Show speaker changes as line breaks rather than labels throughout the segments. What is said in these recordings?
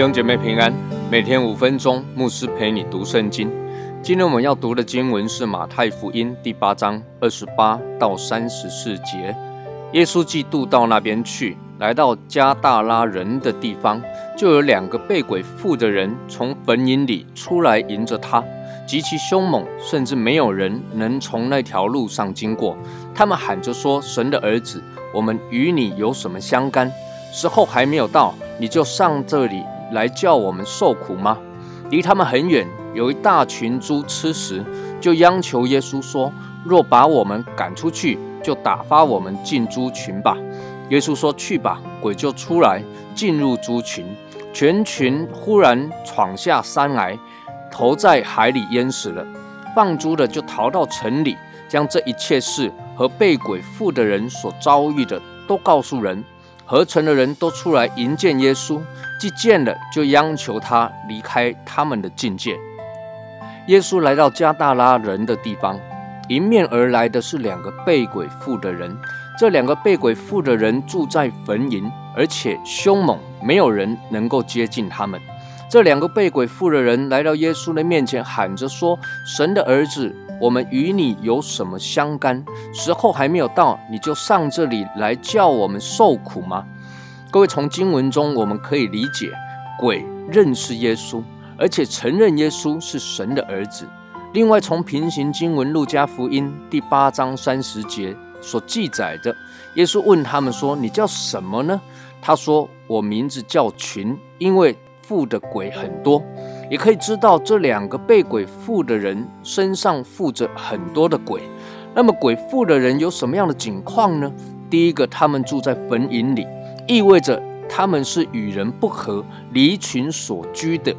弟兄姐妹平安，每天五分钟，牧师陪你读圣经。今天我们要读的经文是马太福音第八章二十八到三十四节。耶稣基督到那边去，来到加大拉人的地方，就有两个被鬼附的人从坟茔里出来迎着他，极其凶猛，甚至没有人能从那条路上经过。他们喊着说：“神的儿子，我们与你有什么相干？时候还没有到，你就上这里。”来叫我们受苦吗？离他们很远，有一大群猪吃食，就央求耶稣说：“若把我们赶出去，就打发我们进猪群吧。”耶稣说：“去吧。”鬼就出来进入猪群，全群忽然闯下山来，投在海里淹死了。放猪的就逃到城里，将这一切事和被鬼附的人所遭遇的都告诉人。合成的人都出来迎见耶稣，既见了，就央求他离开他们的境界。耶稣来到加大拉人的地方，迎面而来的是两个被鬼附的人。这两个被鬼附的人住在坟茔，而且凶猛，没有人能够接近他们。这两个被鬼附的人来到耶稣的面前，喊着说：“神的儿子，我们与你有什么相干？时候还没有到，你就上这里来叫我们受苦吗？”各位，从经文中我们可以理解，鬼认识耶稣，而且承认耶稣是神的儿子。另外，从平行经文路加福音第八章三十节所记载的，耶稣问他们说：“你叫什么呢？”他说：“我名字叫群，因为。”附的鬼很多，也可以知道这两个被鬼附的人身上附着很多的鬼。那么鬼附的人有什么样的境况呢？第一个，他们住在坟茔里，意味着他们是与人不和、离群所居的。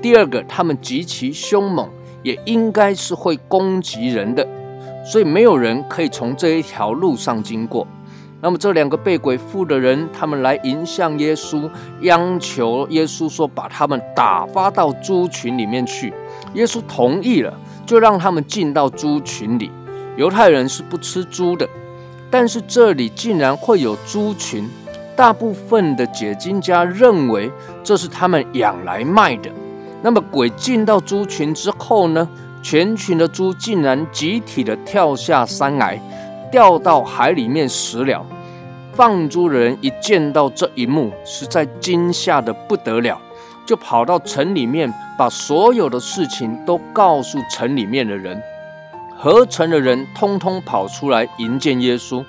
第二个，他们极其凶猛，也应该是会攻击人的，所以没有人可以从这一条路上经过。那么这两个被鬼附的人，他们来迎向耶稣，央求耶稣说：“把他们打发到猪群里面去。”耶稣同意了，就让他们进到猪群里。犹太人是不吃猪的，但是这里竟然会有猪群。大部分的解经家认为这是他们养来卖的。那么鬼进到猪群之后呢？全群的猪竟然集体的跳下山来。掉到海里面死了。放猪的人一见到这一幕，实在惊吓的不得了，就跑到城里面，把所有的事情都告诉城里面的人。合城的人通通跑出来迎接耶稣，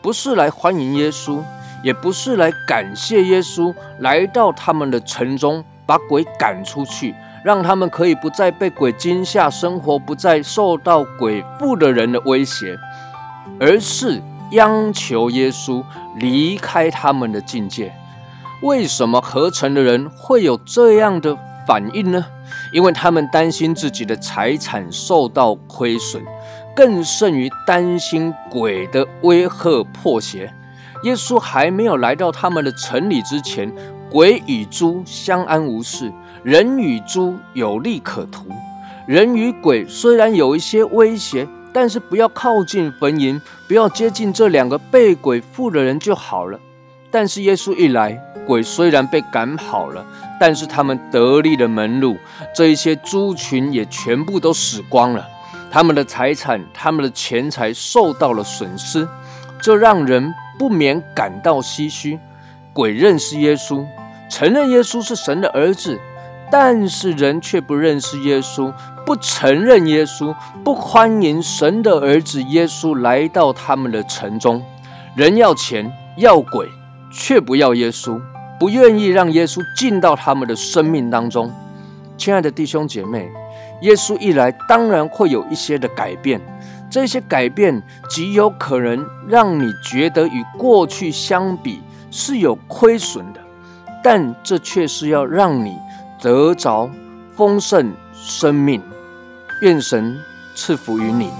不是来欢迎耶稣，也不是来感谢耶稣，来到他们的城中，把鬼赶出去，让他们可以不再被鬼惊吓，生活不再受到鬼附的人的威胁。而是央求耶稣离开他们的境界。为什么合成的人会有这样的反应呢？因为他们担心自己的财产受到亏损，更甚于担心鬼的威吓破邪。耶稣还没有来到他们的城里之前，鬼与猪相安无事，人与猪有利可图。人与鬼虽然有一些威胁。但是不要靠近坟茔，不要接近这两个被鬼附的人就好了。但是耶稣一来，鬼虽然被赶跑了，但是他们得力的门路，这一些猪群也全部都死光了，他们的财产、他们的钱财受到了损失，这让人不免感到唏嘘。鬼认识耶稣，承认耶稣是神的儿子。但是人却不认识耶稣，不承认耶稣，不欢迎神的儿子耶稣来到他们的城中。人要钱要鬼，却不要耶稣，不愿意让耶稣进到他们的生命当中。亲爱的弟兄姐妹，耶稣一来，当然会有一些的改变。这些改变极有可能让你觉得与过去相比是有亏损的，但这却是要让你。得着丰盛生命，愿神赐福于你。